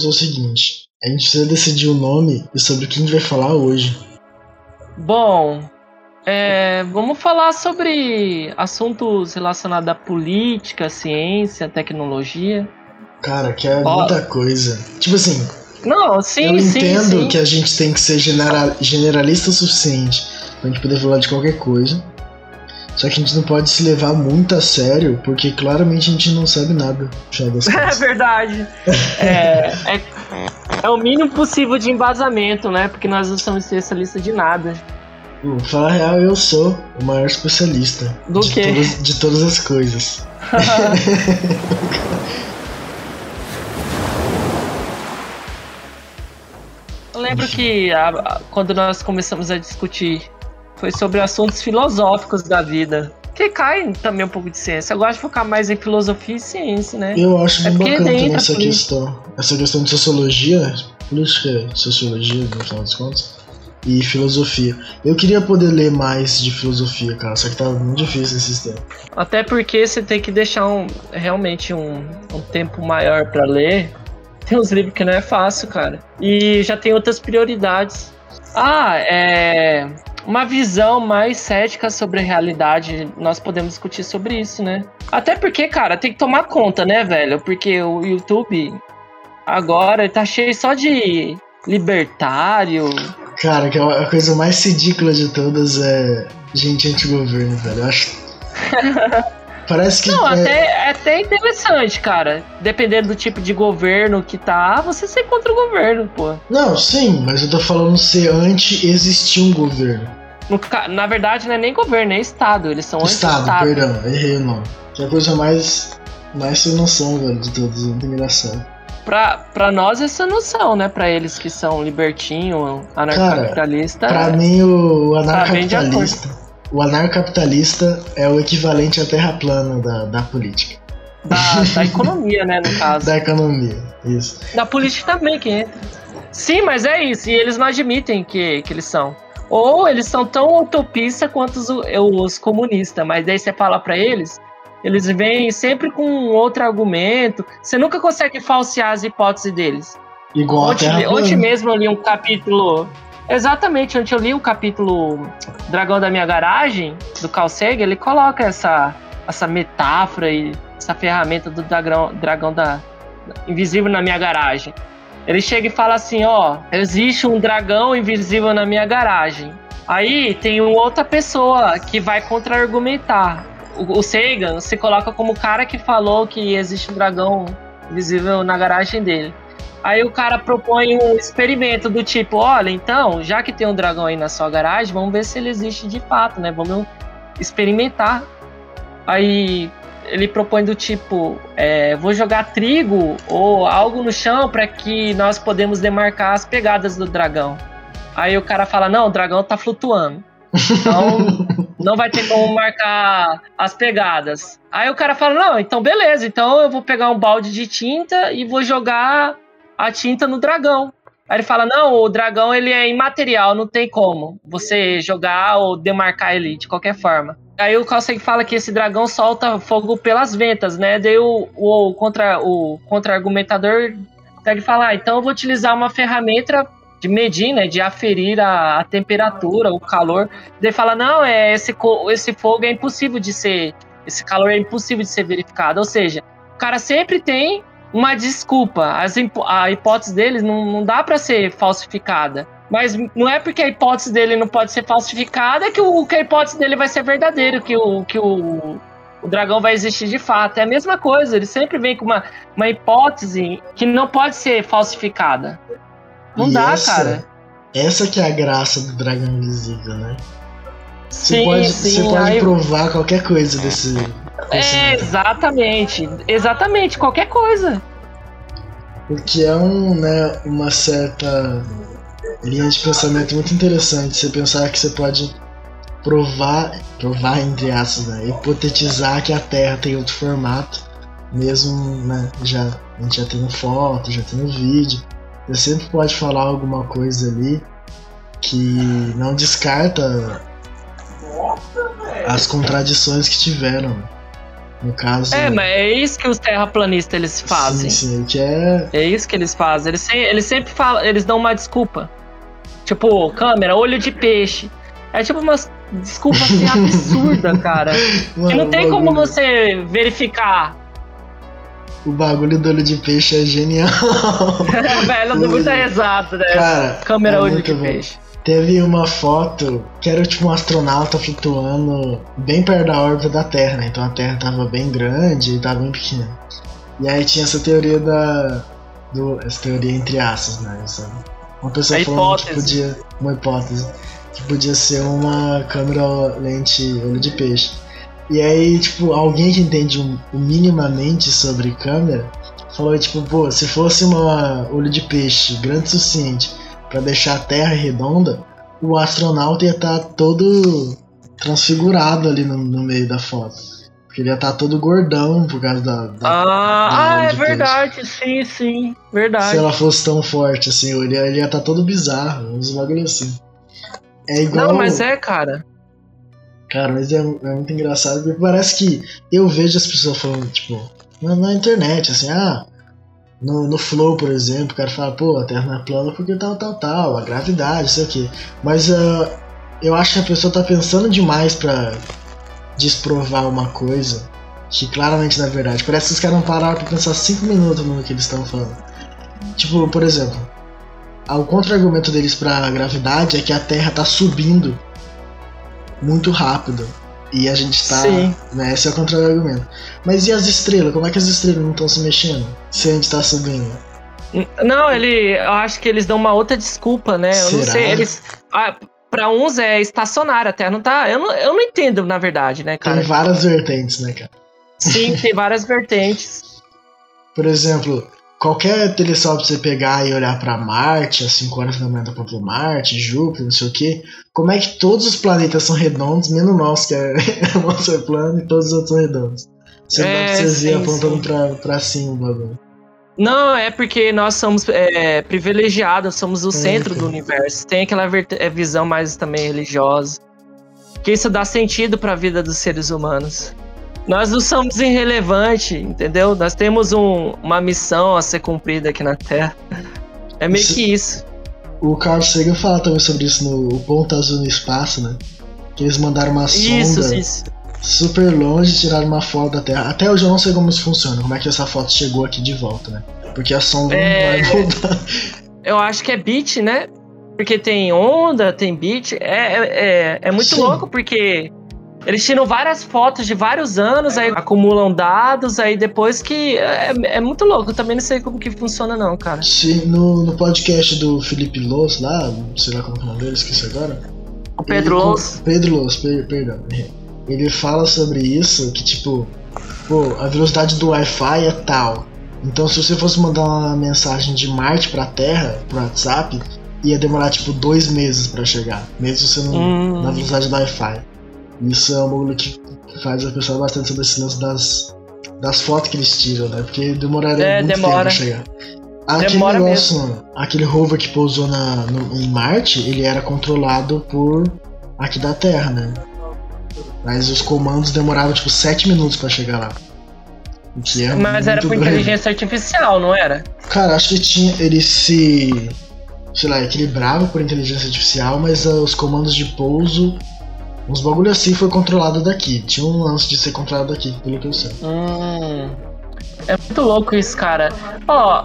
fazer o seguinte: a gente precisa decidir o nome e sobre o que a gente vai falar hoje. Bom, é, vamos falar sobre assuntos relacionados à política, ciência, tecnologia. Cara, que é muita coisa. Tipo assim. Não, sim, eu sim. entendo sim. que a gente tem que ser general, generalista o suficiente pra gente poder falar de qualquer coisa. Só que a gente não pode se levar muito a sério, porque claramente a gente não sabe nada. É verdade. é, é, é, o mínimo possível de embasamento, né? Porque nós não somos especialistas de nada. Pra falar a real, eu sou o maior especialista. Do de quê? Todas, de todas as coisas. Eu lembro que a, a, quando nós começamos a discutir foi sobre assuntos filosóficos da vida. Que cai também um pouco de ciência. Eu gosto de focar mais em filosofia e ciência, né? Eu acho É bacana também essa isso. questão. Essa questão de sociologia, política e sociologia, no final das contas, e filosofia. Eu queria poder ler mais de filosofia, cara, só que tá muito difícil esses tempos. Até porque você tem que deixar um, realmente um, um tempo maior pra ler. Tem uns livros que não é fácil, cara. E já tem outras prioridades. Ah, é. Uma visão mais cética sobre a realidade, nós podemos discutir sobre isso, né? Até porque, cara, tem que tomar conta, né, velho? Porque o YouTube agora tá cheio só de libertário. Cara, que a coisa mais ridícula de todas é gente anti-governo, velho. Eu acho. Parece que. Não, é... até, é até interessante, cara. Dependendo do tipo de governo que tá, você ser contra o governo, pô. Não, sim, mas eu tô falando ser anti-existir um governo. Na verdade, não é nem governo, é Estado. Eles são Estado, anti-Estado. perdão, errei o nome. Que é a coisa mais. mais sem noção, velho, de todas. Muito engraçado. Pra, pra nós, essa noção, né? Pra eles que são libertinho, anarcocapitalista. Pra mim, o anarcapitalista. O anarcapitalista é o equivalente à terra plana da, da política. Da, da economia, né, no caso. Da economia, isso. Da política também que entra. Sim, mas é isso. E eles não admitem que, que eles são. Ou eles são tão utopistas quanto os, os comunistas. Mas daí você fala pra eles, eles vêm sempre com outro argumento. Você nunca consegue falsear as hipóteses deles. Igual a Ontem, ontem mesmo eu li um capítulo. Exatamente, ontem eu li o capítulo Dragão da Minha Garagem, do Carl Sagan, ele coloca essa, essa metáfora e essa ferramenta do dragão, dragão da, invisível na minha garagem. Ele chega e fala assim, ó, existe um dragão invisível na minha garagem. Aí tem outra pessoa que vai contra-argumentar. O, o Sagan se coloca como o cara que falou que existe um dragão invisível na garagem dele. Aí o cara propõe um experimento do tipo, olha, então, já que tem um dragão aí na sua garagem, vamos ver se ele existe de fato, né? Vamos experimentar. Aí ele propõe do tipo, é, vou jogar trigo ou algo no chão para que nós podemos demarcar as pegadas do dragão. Aí o cara fala, não, o dragão tá flutuando. Então não vai ter como marcar as pegadas. Aí o cara fala, não, então beleza, então eu vou pegar um balde de tinta e vou jogar a tinta no dragão. Aí ele fala: não, o dragão ele é imaterial, não tem como você jogar ou demarcar ele de qualquer forma. Aí o Sagan fala que esse dragão solta fogo pelas ventas, né? Daí o, o, contra, o contra-argumentador pega e fala: ah, então eu vou utilizar uma ferramenta de medir, né? De aferir a, a temperatura, o calor. Daí fala: não, é esse, esse fogo é impossível de ser. Esse calor é impossível de ser verificado. Ou seja, o cara sempre tem uma desculpa. As hipó- a hipótese deles não, não dá para ser falsificada. Mas não é porque a hipótese dele não pode ser falsificada que, o, que a hipótese dele vai ser verdadeira, que o, que o, o dragão vai existir de fato. É a mesma coisa, ele sempre vem com uma, uma hipótese que não pode ser falsificada. Não E dá, essa- cara. Essa que é a graça do dragão invisível, né? Você Sim, pode, sim. você pode aí- provar qualquer coisa desse. É, exatamente. Exatamente, qualquer coisa. Porque é um, né, uma certa linha de pensamento muito interessante. Você pensar que você pode provar, provar entre aspas, né, hipotetizar que a Terra tem outro formato, mesmo, né, já, a gente já tendo foto, já tendo vídeo. Você sempre pode falar alguma coisa ali que não descarta as contradições que tiveram. No caso. É, mas é isso que os terraplanistas eles fazem. Sim, sim, que é. É isso que eles fazem. Eles, eles sempre falam, eles dão uma desculpa. Tipo, câmera, olho de peixe. É tipo uma desculpa assim absurda, cara. Que Mano, não tem o como bagulho- você verificar. O bagulho do olho de peixe é genial. Velho, não muito exato, né? Cara, Câmera é olho de bom. peixe. Teve uma foto que era tipo um astronauta flutuando bem perto da órbita da Terra, né? Então a Terra tava bem grande e tava bem pequena. E aí tinha essa teoria da. Do, essa teoria entre aspas, né? Essa- uma pessoa A falando que hipótese. podia. Uma hipótese. Que podia ser uma câmera lente olho de peixe. E aí, tipo, alguém que entende um, minimamente sobre câmera falou, tipo, pô, se fosse uma olho de peixe grande o suficiente pra deixar a Terra redonda, o astronauta ia estar todo transfigurado ali no, no meio da foto. Porque ele ia estar todo gordão por causa da. da- Ah, do ah, é peixe. verdade, sim, sim. Se Verdade. ela fosse tão forte assim, ele ia, ele ia estar todo bizarro, uns bagulho assim. É igual. Não, mas é, cara. Cara, mas é, é muito engraçado porque parece que eu vejo as pessoas falando, tipo, na, na internet, assim, ah, no, no Flow, por exemplo, o cara fala, pô, a Terra é plana porque tal, tal, tal, a gravidade, sei o quê. Mas ah, eu acho que a pessoa tá pensando demais pra desprovar uma coisa que claramente não é verdade. Parece que os caras não pararam pra pensar cinco minutos no que eles estão falando. Tipo, por exemplo, ah, o contra-argumento deles pra gravidade é que a Terra tá subindo muito rápido. E a gente tá. Sim. Né, esse é o contra-argumento. Mas e as estrelas? Como é que as estrelas não estão se mexendo? Se a gente tá subindo? Não, ele. Eu acho que eles dão uma outra desculpa, né? Eu não sei. Eles. Ah, pra uns é estacionário, a Terra não tá. Eu não, eu não entendo, na verdade, né, cara? Tem várias vertentes, né, cara? Sim, tem várias vertentes. Por exemplo, qualquer telescópio que você pegar e olhar pra Marte, às 5 horas da manhã tá pra Marte, Júpiter, não sei o que, como é que todos os planetas são redondos, menos o nosso, que é nosso é plano, e todos os outros são redondos. Você É, vocês ver sim, apontando sim. pra, pra cima o bagulho. Não, é porque nós somos é, privilegiados, somos o É, centro do universo. Tem aquela é, visão mais também religiosa. Que isso dá sentido pra vida dos seres humanos. Nós não somos irrelevantes, entendeu? Nós temos um- uma missão a ser cumprida aqui na Terra. É meio Isso- que isso. O Carl Sagan fala também sobre isso no Ponto Azul no Espaço, né? Que eles mandaram uma Isso, sonda isso. super longe, tiraram uma foto da Terra. Até hoje eu não sei como isso funciona, como é que essa foto chegou aqui de volta, né? Porque a sonda É. não vai voltar. Eu acho que é beat, né? Porque tem onda, tem beat. É, é, é, é muito Sim. louco, porque eles tiram várias fotos de vários anos, aí acumulam dados, aí depois que. É, é muito louco. Eu também não sei como que funciona, não, cara. Sim, no, no podcast do Felipe Loss lá, sei lá como é o nome dele, esqueci agora. O Pedro Ele-. Pedro Loss, per- perdão. Ele fala sobre isso, que tipo, pô, a velocidade do Wi-Fi é tal. Então se você fosse mandar uma mensagem de Marte pra Terra, pro WhatsApp, ia demorar tipo dois meses pra chegar. Mesmo você não. Hum. na velocidade do Wi-Fi. Isso é um bagulho que faz eu pensar bastante sobre esse lance das, das fotos que eles tiram, né? Porque demoraria É, muito demora. tempo pra chegar. Aquele Demora negócio, aquele rover que pousou na, no- em Marte, ele era controlado por aqui da Terra, né? Mas os comandos demoravam tipo 7 minutos pra chegar lá. É Mas era por inteligência artificial, não era? Cara, acho que tinha. Ele se. sei lá, equilibrava por inteligência artificial, mas ah, os comandos de pouso. Uns bagulho assim foi controlado daqui. Tinha um lance de ser controlado daqui, pelo que eu sei. Hum. É muito louco isso, cara. Ó,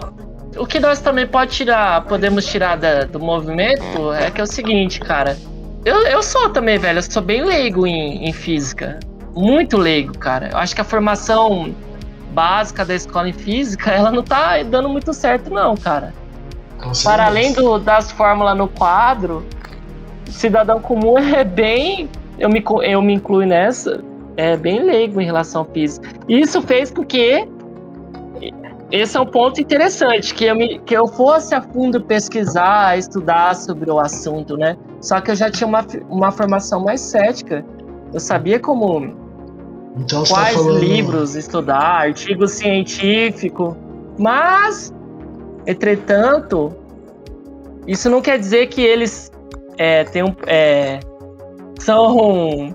o que nós também pode tirar, podemos tirar da- do movimento é que é o seguinte, cara. Eu, eu sou também, velho, eu sou bem leigo em, em física. Muito leigo, cara. Eu acho que a formação básica da escola em física, ela não tá dando muito certo, não, cara. Para além do- das fórmulas no quadro, cidadão comum é bem. Eu me, eu me incluo nessa. É bem leigo em relação à física. E Isso fez com que. Esse é um ponto interessante, que eu, me, que eu fosse a fundo pesquisar, estudar sobre o assunto, né? Só que eu já tinha uma, uma formação mais cética. Eu sabia como Então tá quais falando. livros estudar, artigo científico. Mas, entretanto, isso não quer dizer que eles é, um, é, são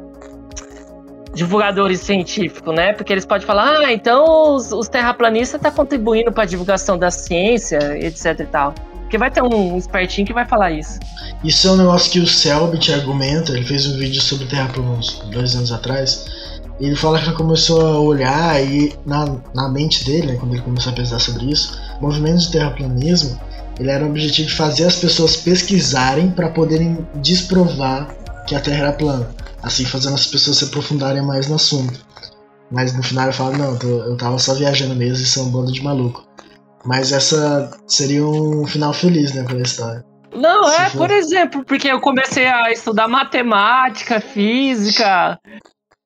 divulgadores científicos, né? Porque eles podem falar, ah, então os, os terraplanistas estão tá contribuindo para a divulgação da ciência, etc e tal. Porque vai ter um espertinho que vai falar isso. Isso é um negócio que o Selbit argumenta, ele fez um vídeo sobre Terra uns dois anos atrás. Ele fala que ele começou a olhar e na, na mente dele, né, quando ele começou a pensar sobre isso, o movimento de terraplanismo, ele era o objetivo de fazer as pessoas pesquisarem para poderem desprovar que a Terra era plana, assim fazendo as pessoas se aprofundarem mais no assunto. Mas no final eu falo, não, eu tava só viajando mesmo, isso é um bando de maluco. Mas essa seria um final feliz, né, pra história. Não, Se é, for... por exemplo, porque eu comecei a estudar matemática, física,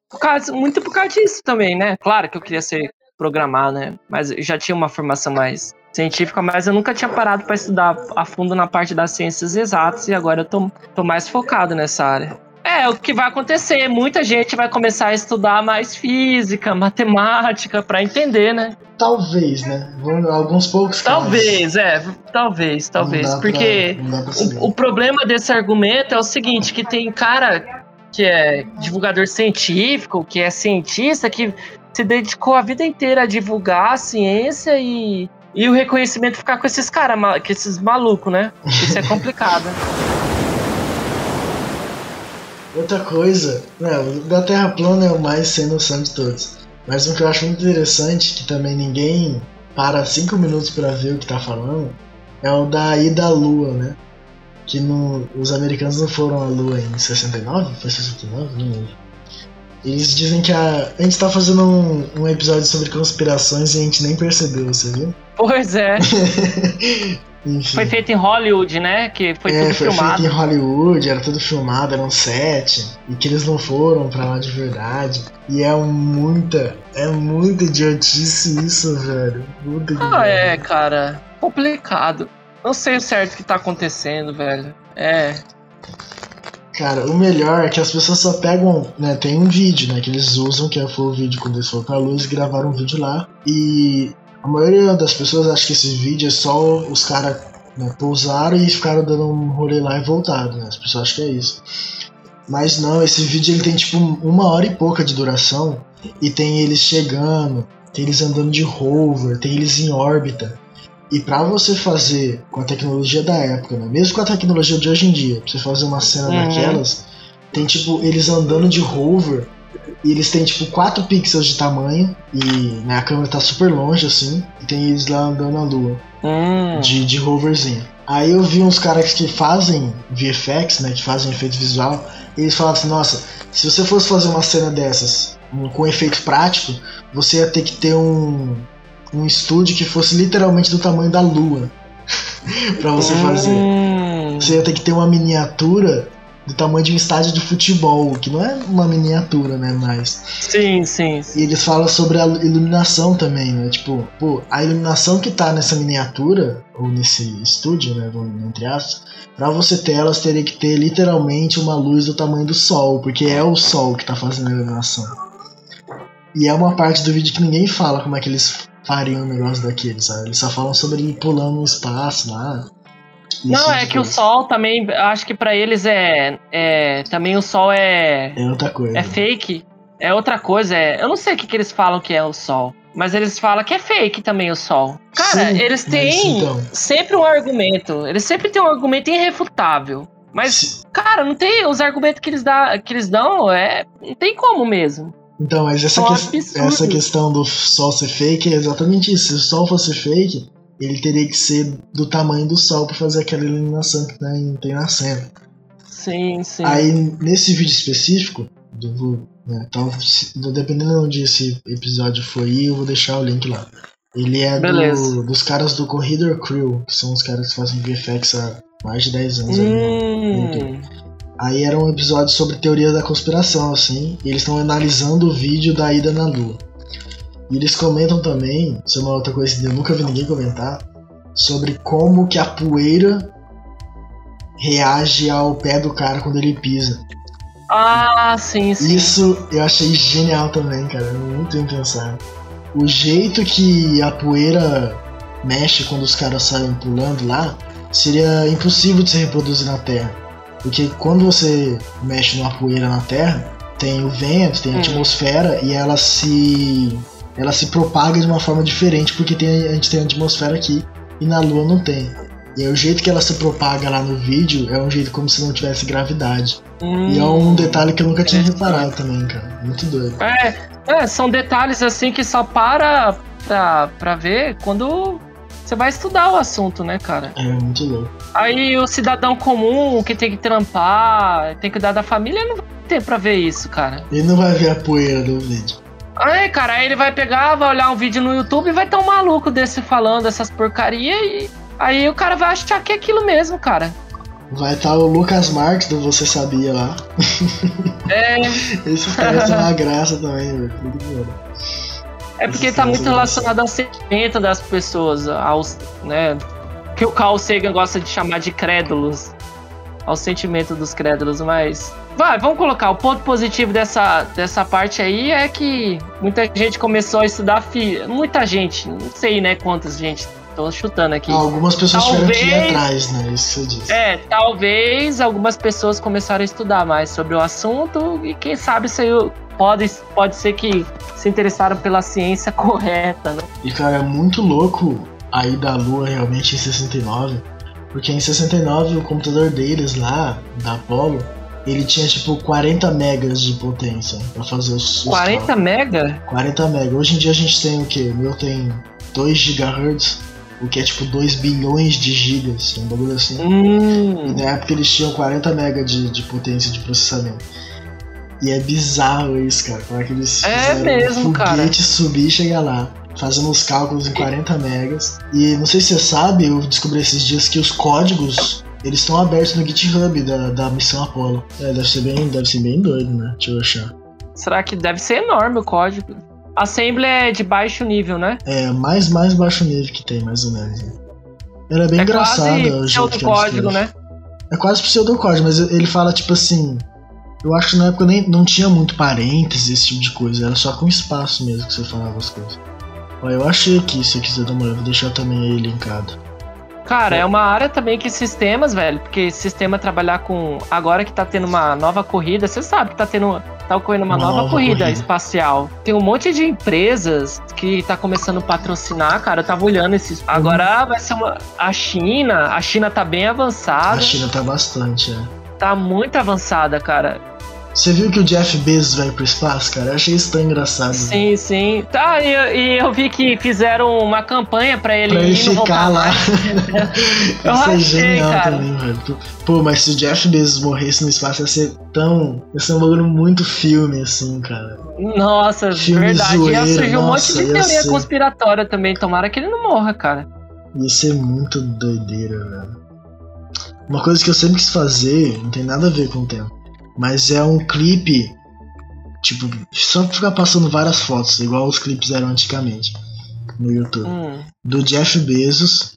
por causa, muito por causa disso também, né? Claro que eu queria ser programar, né? Mas eu já tinha uma formação mais científica, mas eu nunca tinha parado para estudar a fundo na parte das ciências exatas e agora eu tô, tô mais focado nessa área. É, o que vai acontecer, muita gente vai começar a estudar mais física, matemática, para entender, né? Talvez, né? Alguns poucos Talvez, casos. é, talvez, talvez. Porque pra, o, o problema desse argumento é o seguinte, que tem cara que é divulgador científico, que é cientista, que se dedicou a vida inteira a divulgar a ciência e, e o reconhecimento ficar com esses caras, com esses malucos, né? Isso é complicado. Outra coisa, né, o da Terra plana é o mais sem noção de todos. Mas um que eu acho muito interessante, que também ninguém para 5 minutos para ver o que tá falando, é o da ida à Lua, né? Que no, os americanos não foram à Lua em 69? Foi 69? Não lembro. Eles dizem que a, a gente tá fazendo um, um episódio sobre conspirações e a gente nem percebeu, você viu? Pois é. Foi feito em Hollywood, né? Que foi é, tudo foi filmado. feito em Hollywood, era tudo filmado, era um set. E que eles não foram pra lá de verdade. E é muita, é muita idiotice isso, velho. Muita ah, é, cara. Complicado. Não sei o certo que tá acontecendo, velho. É. Cara, o melhor é que as pessoas só pegam, né? Tem um vídeo, né? Que eles usam, que foi o vídeo quando eles foram pra luz, gravaram um vídeo lá. E a maioria das pessoas acha que esse vídeo é só os caras né, pousaram e ficaram dando um rolê lá e voltaram, né? As pessoas acham que é isso. Mas não, esse vídeo ele tem tipo uma hora e pouca de duração e tem eles chegando, tem eles andando de rover, tem eles em órbita. E para você fazer com a tecnologia da época, né? mesmo com a tecnologia de hoje em dia, pra você fazer uma cena uhum. daquelas, tem tipo eles andando de rover e eles têm tipo 4 pixels de tamanho e né, a câmera tá super longe assim. E tem eles lá andando na lua. Hum. De, de roverzinho. Aí eu vi uns caras que fazem VFX, né? Que fazem efeito visual. E eles falaram assim, nossa, se você fosse fazer uma cena dessas um, com efeito prático, você ia ter que ter um, um estúdio que fosse literalmente do tamanho da lua. para você fazer. Hum. Você ia ter que ter uma miniatura do tamanho de um estádio de futebol, que não é uma miniatura, né, mas... Sim, sim, sim. E eles falam sobre a iluminação também, né, tipo, pô, a iluminação que tá nessa miniatura, ou nesse estúdio, né, entre aspas, pra você ter elas teria que ter literalmente uma luz do tamanho do sol, porque é o sol que tá fazendo a iluminação. E é uma parte do vídeo que ninguém fala como é que eles fariam um negócio daquele, sabe? Eles só falam sobre ele pulando no espaço lá, não, é que o sol também, acho que para eles é, é. Também o sol é. É outra coisa. É fake. É outra coisa. É, eu não sei o que, que eles falam que é o sol. Mas eles falam que é fake também o sol. Cara, Sim, eles têm então. sempre um argumento. Eles sempre têm um argumento irrefutável. Mas, Sim. cara, não tem. Os argumentos que eles, dá, que eles dão, é, não tem como mesmo. Então, mas essa, que, essa questão do sol ser fake é exatamente isso. Se o sol fosse fake, ele teria que ser do tamanho do Sol para fazer aquela iluminação que tem, tem na cena. Sim, sim. Aí, nesse vídeo específico, vou, né, então, dependendo de onde esse episódio for ir, eu vou deixar o link lá. Ele é do, dos caras do Corridor Crew, que são os caras que fazem VFX há mais de 10 anos. Hum. Aí era um episódio sobre teoria da conspiração, assim, e eles estão analisando o vídeo da ida na Lua. E eles comentam também, isso é uma outra coisa que eu nunca vi ninguém comentar, sobre como que a poeira reage ao pé do cara quando ele pisa. Ah, sim, sim. Isso eu achei genial também, cara. Muito bem pensado. O jeito que a poeira mexe quando os caras saem pulando lá seria impossível de se reproduzir na Terra. Porque quando você mexe numa poeira na Terra, tem o vento, tem a Hum. atmosfera e ela se ela se propaga de uma forma diferente porque tem, a gente tem a atmosfera aqui e na Lua não tem. E aí, o jeito que ela se propaga lá no vídeo é um jeito como se não tivesse gravidade. E é um detalhe que eu nunca tinha reparado também, cara. Muito doido. É, é, são detalhes assim que só para pra, pra ver quando você vai estudar o assunto, né, cara? É muito louco. Aí o cidadão comum que tem que trampar, tem que cuidar da família, não vai ter pra ver isso, cara. Ele não vai ver a poeira do vídeo. Aí, cara, aí ele vai pegar, vai olhar um vídeo no YouTube e vai ter um maluco desse falando essas porcaria e aí o cara vai achar que é aquilo mesmo, cara. Vai estar o Lucas Marques do Você Sabia lá. É, Esse parece uma graça também, velho. É porque Esses tá caras muito relacionado ao sentimento das pessoas, aos, né, que o Carl Sagan gosta de chamar de crédulos, ao sentimento dos crédulos, mas vai, vamos colocar o ponto positivo dessa, dessa parte aí é que muita gente começou a estudar fi, muita gente, não sei, né, quantas gente, tô chutando aqui. Ah, algumas pessoas tiveram Talvez- atrás, né? Isso que você disse. É, talvez algumas pessoas começaram a estudar mais sobre o assunto e quem sabe isso aí pode, pode ser que se interessaram pela ciência correta, né? E cara, é muito louco a ida à Lua realmente em 69. Porque em 69 o computador deles lá, da Apollo, ele tinha tipo 40 megas de potência pra fazer os. os 40 cálculos. mega? 40 megas. Hoje em dia a gente tem o que? O meu tem 2 GHz, o que é tipo 2 bilhões de gigas, um bagulho assim. Hum, na época eles tinham 40 MB de, de potência de processamento. E é bizarro isso, cara. Como é que eles É fizeram mesmo, um cara. foguete subir e chegar lá. Fazendo os cálculos em 40 megas. E não sei se você sabe, eu descobri esses dias que os códigos eles estão abertos no GitHub da, da missão Apollo. É, deve ser bem, deve ser bem doido, né? Deixa eu achar. será que deve ser enorme o código? Assembly é de baixo nível, né? É, mais mais baixo nível que tem, mais ou menos. né? Era bem é engraçado quase o jeito que código, né? É quase pseudocódigo, mas ele fala tipo assim. Eu acho que na época nem, não tinha muito parênteses, esse tipo de coisa, era só com espaço mesmo que você falava as coisas. Ó, eu achei aqui, se quiser dar uma olhada, vou deixar também aí linkado. Cara, é uma área também que sistemas, velho, porque sistema trabalhar com. Agora que tá tendo uma nova corrida, você sabe que tá tendo. Tá ocorrendo uma, Uma nova, nova corrida, corrida. espacial. Tem um monte de empresas que tá começando a patrocinar, cara. Eu tava olhando esses. Uhum. Agora vai ser uma. A China. A China tá bem avançada. A China tá bastante, é. Tá muito avançada, cara. Você viu que o Jeff Bezos vai pro espaço, cara? Eu achei isso tão engraçado. né? Sim, sim. Tá, e, e eu vi que fizeram uma campanha pra ele Pra ele ficar lá. isso é achei, genial cara. também, velho. Pô, mas se o Jeff Bezos morresse no espaço, ia ser tão. ia ser um bagulho muito filme, assim, cara. Nossa, Filme verdade. zoeira, ia surgir um monte de ia teoria ser. conspiratória também. Tomara que ele não morra, cara. Ia ser muito doideira, velho. Uma coisa que eu sempre quis fazer, não tem nada a ver com o tema, mas é um clipe, tipo, só pra ficar passando várias fotos, igual os clipes eram antigamente no YouTube, Hum. do Jeff Bezos,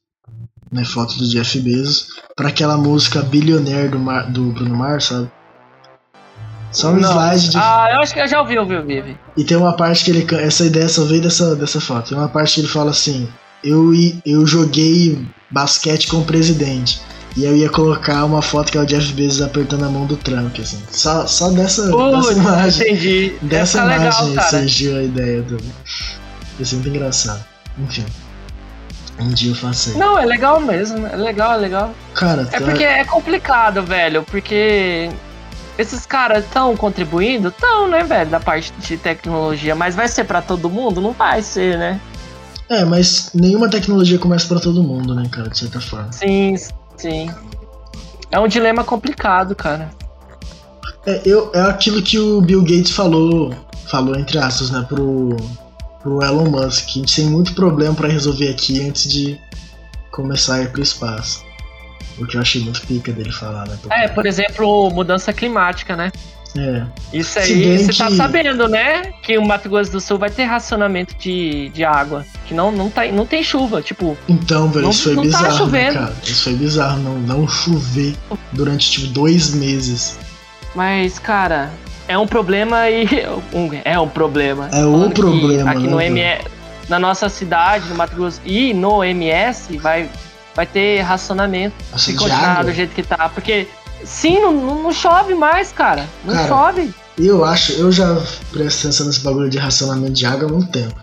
né, foto do Jeff Bezos, pra aquela música Billionaire do, Mar- do Bruno Mars, sabe? Só um Não. slide de Ah, eu acho que eu já ouvi, ouvi, ouvi. e tem uma parte que ele. Essa ideia só veio dessa, dessa foto. Tem uma parte que ele fala assim: eu, eu joguei basquete com o presidente. E eu ia colocar uma foto que é o Jeff Bezos apertando a mão do Trump, assim. Só, só dessa, dessa Putz, imagem. entendi. Dessa ficar imagem legal, surgiu a ideia do. Ser muito engraçado. Enfim. Um dia eu faço aí. Não, é legal mesmo. É legal, é legal. Cara, É tá- porque é complicado, velho. Porque esses caras estão contribuindo? Estão, né, velho, da parte de tecnologia. Mas vai ser pra todo mundo? Não vai ser, né? É, mas nenhuma tecnologia começa pra todo mundo, né, cara, de certa forma. Sim, sim. É um dilema complicado, cara. É, eu, é aquilo que o Bill Gates falou, falou entre aspas, né, pro, pro Elon Musk, que a gente tem muito problema pra resolver aqui antes de começar a ir pro espaço. O que eu achei muito pica dele falar, né? É, por exemplo, mudança climática, né? É, Isso aí, você tá que- sabendo, né? Que o Mato Grosso do Sul vai ter racionamento de, de água. Que não, não, tá, não tem chuva, tipo. Então, velho, Não- isso foi não tá bizarro, né, chovendo. cara? Isso foi bizarro, não, não chover durante, tipo, dois meses. Mas, cara, é um problema e. um- é um problema. É que problema, Aqui né, no? MS. Na nossa cidade, no Mato Grosso e no MS, vai, vai ter racionamento. Nossa, Se continuar do jeito que tá. Porque, sim, não, não, chove mais, cara. Não Cara, chove. Eu acho, eu já presto atenção nesse bagulho de racionamento de água há muito tempo.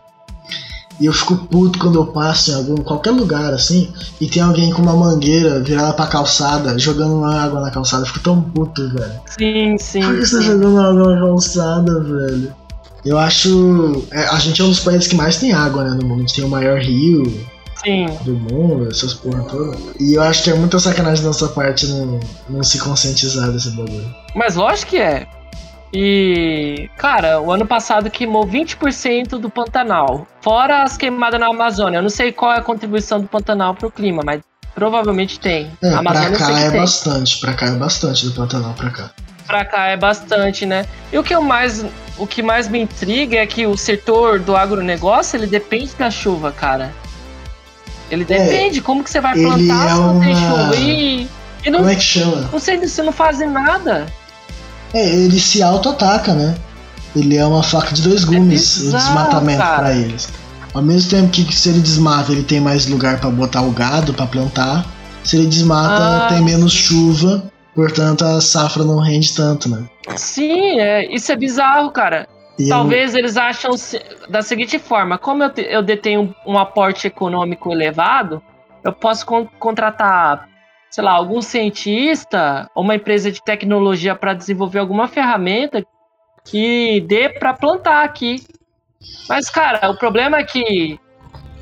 E eu fico puto quando eu passo em algum, qualquer lugar assim, e tem alguém com uma mangueira virada pra calçada, jogando água na calçada. Eu fico tão puto, velho. Sim, sim. Por que você tá jogando água na calçada, velho? Eu acho. é, a gente é um dos países que mais tem água, né, no mundo. A gente tem o maior rio Sim. do mundo, essas porra toda. E eu acho que é muita sacanagem da nossa parte não, não se conscientizar desse bagulho. Mas lógico que é. E, cara, o ano passado queimou 20% do Pantanal. Fora as queimadas na Amazônia. Eu não sei qual é a contribuição do Pantanal pro clima, mas provavelmente tem. É, a Amazônia pra cá que é tem. bastante, pra cá é bastante do Pantanal pra cá. Pra cá é bastante, né? E o que eu mais. O que mais me intriga é que o setor do agronegócio, ele depende da chuva, cara. Ele depende. Como que você vai É, plantar é se não tem chuva? E, não, Como é que chama? não sei, você não fazem nada. É, ele se auto-ataca, né? Ele é uma faca de dois gumes, o bizarro, desmatamento cara. pra eles. Ao mesmo tempo que se ele desmata, ele tem mais lugar pra botar o gado pra plantar. Se ele desmata, Ah, tem menos chuva, portanto a safra não rende tanto, né? Sim, é, isso é bizarro, cara. E Talvez eles acham da seguinte forma: como eu, eu detenho um aporte econômico elevado, eu posso con- contratar, sei lá, algum cientista ou uma empresa de tecnologia para desenvolver alguma ferramenta que dê para plantar aqui. Mas, cara, o problema é que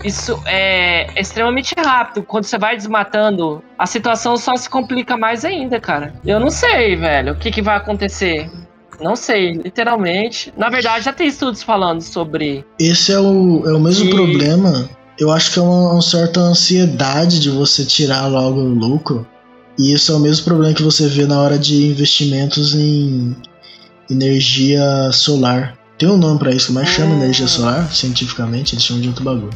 isso é extremamente rápido. Quando você vai desmatando, a situação só se complica mais ainda, cara. Eu não sei, velho, o que, que vai acontecer. Não sei, literalmente. Na verdade, já tem estudos falando sobre. Esse é o, é o mesmo E- problema. Eu acho que é uma, uma certa ansiedade de você tirar logo o lucro. E isso é o mesmo problema que você vê na hora de investimentos em energia solar. Tem um nome pra isso, mas chama Hum. energia solar, cientificamente, eles chamam de outro bagulho.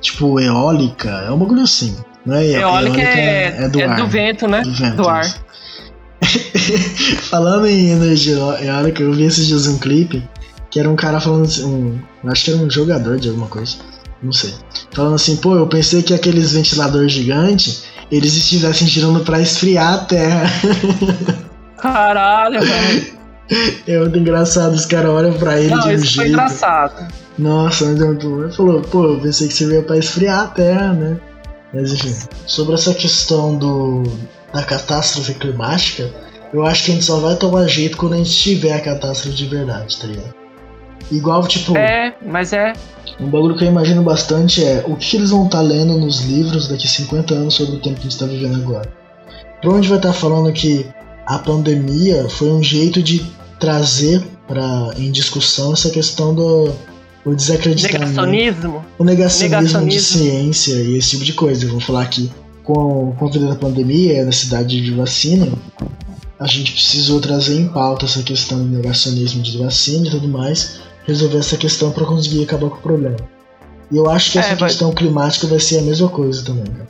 Tipo, eólica, é um bagulho assim. Não é Eólica é, é do é do vento, né? do vento, do ar. isso. Falando em energia eólica, eu vi esses dias um clipe que era um cara falando assim, um, acho que era um jogador de alguma coisa, não sei. Falando assim, pô, eu pensei que aqueles ventiladores gigantes, eles estivessem girando pra esfriar a terra. Caralho, velho. É muito engraçado, os caras olham pra ele Não, de um isso foi jeito. engraçado. Nossa, mas é muito bom. Ele falou, pô, eu pensei que servia pra esfriar a terra, né? Mas enfim, sobre essa questão do da catástrofe climática, eu acho que a gente só vai tomar jeito quando a gente tiver a catástrofe de verdade, tá ligado? Igual, tipo, É, mas é. um bagulho que eu imagino bastante é o que eles vão estar lendo nos livros daqui 50 anos sobre o tempo que a gente está vivendo agora. Provavelmente vai estar falando que a pandemia foi um jeito de trazer pra, em discussão essa questão do o desacreditamento, Negacionismo. o negacionismo, de negacionismo. ciência e esse tipo de coisa. Vamos falar que com, com a vida da pandemia e a necessidade de vacina, a gente precisou trazer em pauta essa questão do negacionismo de vacina e tudo mais, resolver essa questão para conseguir acabar com o problema. E eu acho que essa É, vai- questão climática vai ser a mesma coisa também, cara.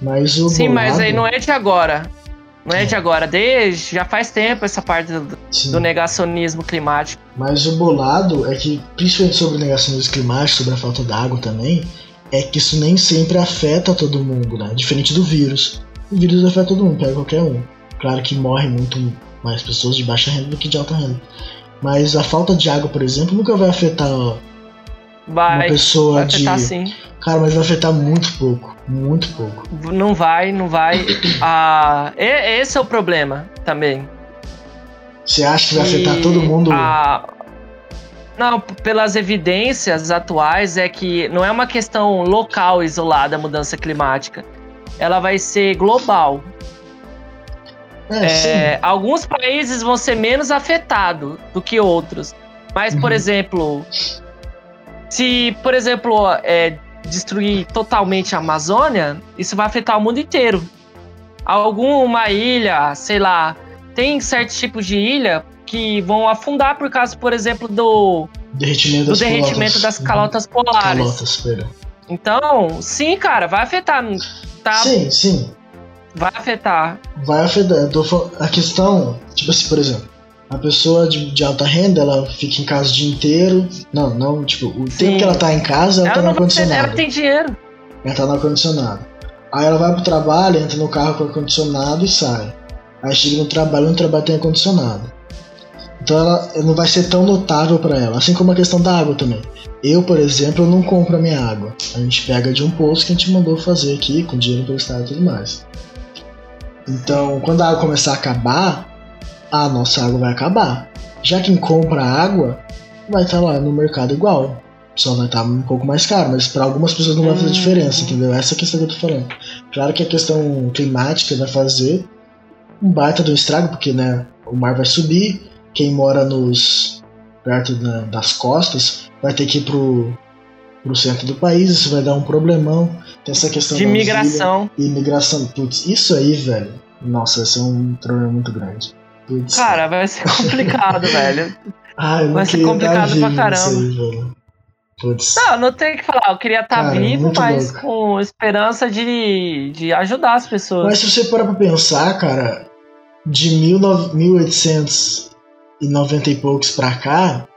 Mas o Sim, mas aí não é de agora. Não é de agora. Desde já faz tempo essa parte do, do negacionismo climático. Mas o bolado é que, principalmente sobre o negacionismo climático, sobre a falta d'água também, é que isso nem sempre afeta todo mundo, né? Diferente do vírus. O vírus afeta todo mundo, pega qualquer um. Claro que morre muito mais pessoas de baixa renda do que de alta renda. Mas a falta de água, por exemplo, nunca vai afetar ó, uma Vai, pessoa vai de. afetar sim. Cara, mas vai afetar muito pouco. Muito pouco. Não vai, não vai. Ah, esse é o problema também. Você acha que vai afetar todo mundo? a- Não, pelas evidências atuais é que não é uma questão local isolada a mudança climática. Ela vai ser global. É. É, alguns países vão ser menos afetados do que outros. Mas, por Uhum. exemplo, se, por exemplo, é, destruir totalmente a Amazônia, isso vai afetar o mundo inteiro. Alguma ilha, sei lá, tem certos tipos de ilha que vão afundar por causa, por exemplo, do, Derretimento do das derretimento calotas. das calotas polares. Calotas. Então, sim, cara, vai afetar. Tá, Sim, sim. vai afetar. vai afetar. Tô a questão, tipo assim, por exemplo, a pessoa de, de alta renda, ela fica em casa o dia inteiro. Não, não, tipo, o Sim. tempo que ela tá em casa, ela, Ela tá no ar-condicionado. ela tem dinheiro. Ela tá no ar-condicionado. Aí ela vai pro trabalho, entra no carro com ar-condicionado e sai. Aí chega no trabalho, no trabalho tem ar-condicionado. Então ela não vai ser tão notável para ela. Assim como a questão da água também. Eu, por exemplo, não compro a minha água. A gente pega de um poço que a gente mandou fazer aqui, com dinheiro emprestado e tudo mais. Então, quando a água começar a acabar, a nossa água vai acabar. Já quem compra água vai estar tá lá no mercado igual. Só vai estar tá um pouco mais caro, mas para algumas pessoas não vai fazer diferença, entendeu? Essa é a questão que eu tô falando. Claro que a questão climática vai fazer um baita do estrago, porque né, o mar vai subir, quem mora nos perto da, das costas vai ter que ir pro, pro centro do país, isso vai dar um problemão. Tem essa questão de imigração. Imigração, putz, isso aí, velho. Nossa, vai ser um problema muito grande. Putz, Cara, vai ser complicado, velho. Ai, vai ser complicado pra caramba. Aí, Putz. Não, não tem o que falar. Eu queria estar tá vivo, mas louco. com esperança de, de ajudar as pessoas. Mas se você parar pra pensar, cara, de 1800 e 90 e poucos pra cá,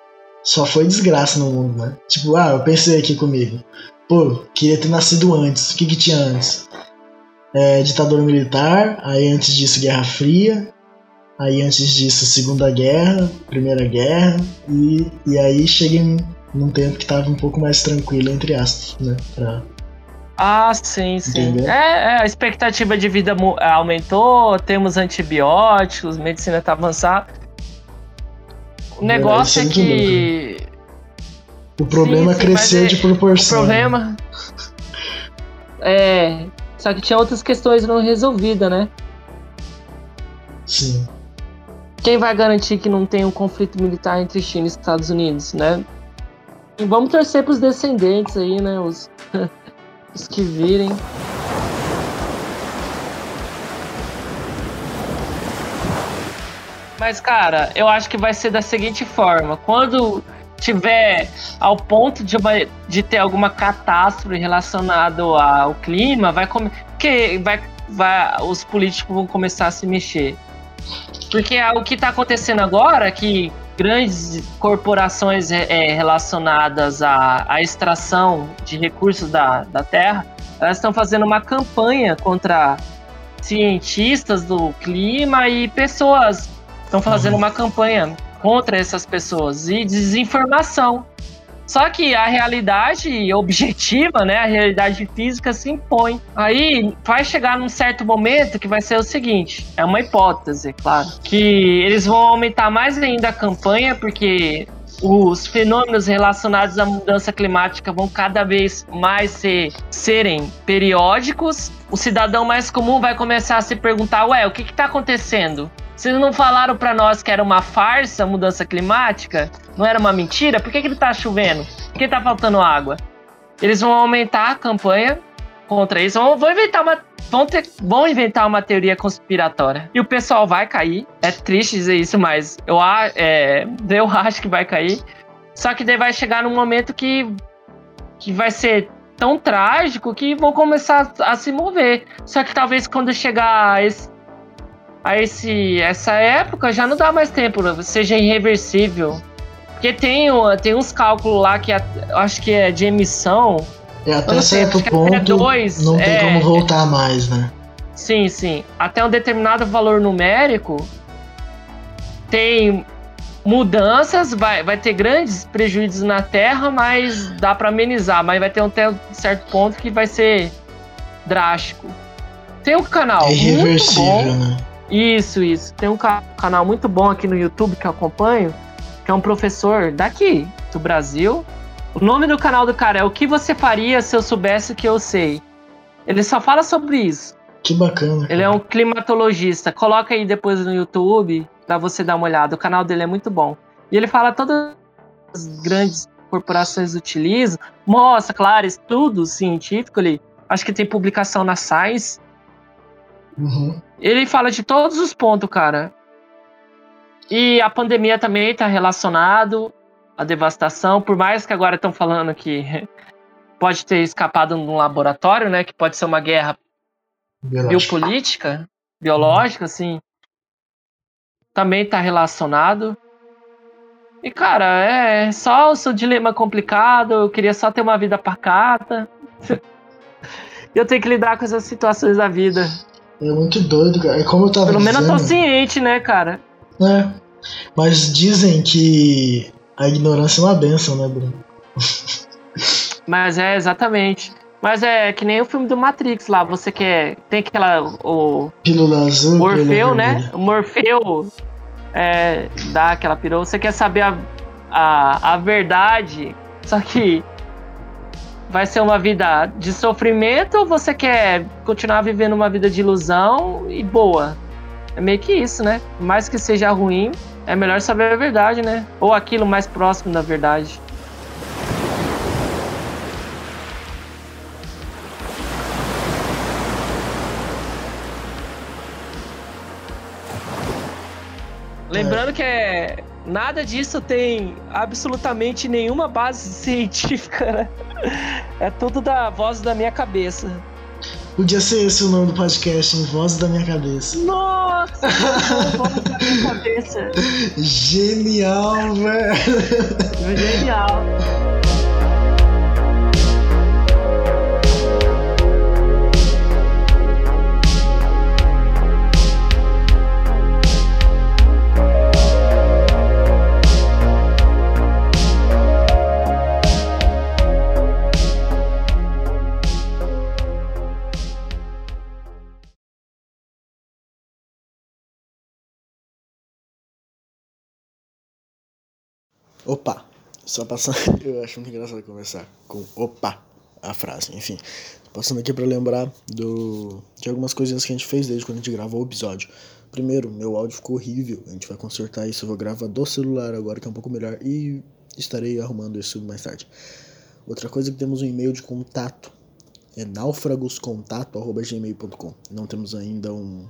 só foi desgraça no mundo, né? Tipo, ah, eu pensei aqui comigo. Pô, queria ter nascido antes. O que que tinha antes? É, ditadura militar, aí antes disso Guerra Fria, aí antes disso Segunda Guerra, Primeira Guerra, e, e aí chega em, num tempo que tava um pouco mais tranquilo, entre aspas, né? Pra, ah, sim, sim. É, é, a expectativa de vida aumentou, temos antibióticos, medicina está avançada. O negócio é, é que. O problema sim, sim, cresceu é... de proporção. O problema. É. Só que tinha outras questões não resolvidas, né? Sim. Quem vai garantir que não tem um conflito militar entre China e Estados Unidos, né? E vamos torcer pros descendentes aí, né? Os, os que virem. Mas, cara, eu acho que vai ser da seguinte forma: quando tiver ao ponto de, uma, de ter alguma catástrofe relacionada ao clima, vai comer. Vai, vai, os políticos vão começar a se mexer. Porque o que está acontecendo agora é que grandes corporações é, relacionadas à, à, extração de recursos da, da terra, elas estão fazendo uma campanha contra cientistas do clima e pessoas estão fazendo uma campanha contra essas pessoas e desinformação. Só que a realidade objetiva, né, a realidade física se impõe. Aí vai chegar num certo momento que vai ser o seguinte, é uma hipótese, claro, que eles vão aumentar mais ainda a campanha porque os fenômenos relacionados à mudança climática vão cada vez mais ser, serem periódicos. O cidadão mais comum vai começar a se perguntar: ué, o que está acontecendo? Vocês não falaram para nós que era uma farsa a mudança climática? Não era uma mentira? Por que, que ele tá chovendo? Por que tá faltando água? Eles vão aumentar a campanha contra isso. Vão, vão inventar uma. Vão, ter, vão inventar uma teoria conspiratória. E o pessoal vai cair. É triste dizer isso, mas eu, é, eu acho que vai cair. Só que daí vai chegar num momento que, que vai ser tão trágico que vão começar a, se mover. Só que talvez quando chegar esse, a esse, essa época já não dá mais tempo, seja irreversível. Porque tem, tem uns cálculos lá que acho que é de emissão. É, até certo ponto até dois, não tem é, como voltar mais, né? Sim, sim. Até um determinado valor numérico tem mudanças, vai, vai ter grandes prejuízos na Terra, mas dá para amenizar. Mas vai ter um, certo ponto que vai ser drástico. Tem um canal é muito bom. Né? Isso, isso. Tem um canal muito bom aqui no YouTube que eu acompanho, que é um professor daqui, do Brasil. O nome do canal do cara é O que você faria se eu soubesse o que eu sei. Ele só fala sobre isso. Que bacana. Cara. Ele é um climatologista. Coloca aí depois no YouTube para você dar uma olhada. O canal dele é muito bom. E ele fala todas as grandes corporações utilizam. Mostra, claro, estudo científico ali. Acho que tem publicação na Science Uhum. Ele fala de todos os pontos, cara. E a pandemia também está relacionado à devastação, por mais que agora estão falando que pode ter escapado num laboratório, né? Que pode ser uma guerra Biológica. biopolítica, biológica, assim. Também está relacionado. E, cara, é só o seu dilema complicado. Eu queria só ter uma vida pacata. eu tenho que lidar com essas situações da vida. É muito doido, cara. É como eu tava Pelo dizendo. menos eu tô ciente, né, cara? É. Mas dizem que a ignorância é uma benção, né, Bruno? Mas é exatamente. Mas é que nem o filme do Matrix lá, você quer. Tem aquela. O. Pílula azul. Morfeu, né? O Morfeu é, dá aquela pirou. Você quer saber a, a, a verdade, só que vai ser uma vida de sofrimento ou você quer continuar vivendo uma vida de ilusão e boa? É meio que isso, né? Mais que seja ruim, é melhor saber a verdade, né? Ou aquilo mais próximo da verdade. Lembrando é. que é, nada disso tem absolutamente nenhuma base científica, né? É tudo da voz da minha cabeça. Podia ser esse o nome do podcast, Voz da Minha Cabeça. Nossa! voz da minha cabeça. Genial, velho! Genial! Opa! Só passando. Eu acho muito engraçado conversar com opa, a frase, enfim. Passando aqui para lembrar do, de algumas coisinhas que a gente fez desde quando a gente gravou o episódio. Primeiro, meu áudio ficou horrível. A gente vai consertar isso. Eu vou gravar do celular agora, que é um pouco melhor. E estarei arrumando isso mais tarde. Outra coisa é que temos um e-mail de contato. É náufragoscontato.gmail.com. Não temos ainda um,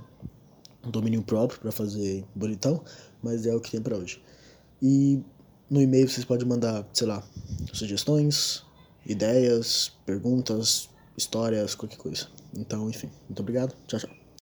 um domínio próprio para fazer bonitão, mas é o que tem para hoje. E no e-mail vocês podem mandar, sei lá, sugestões, ideias, perguntas, histórias, qualquer coisa. Então, enfim, muito obrigado. Tchau, tchau.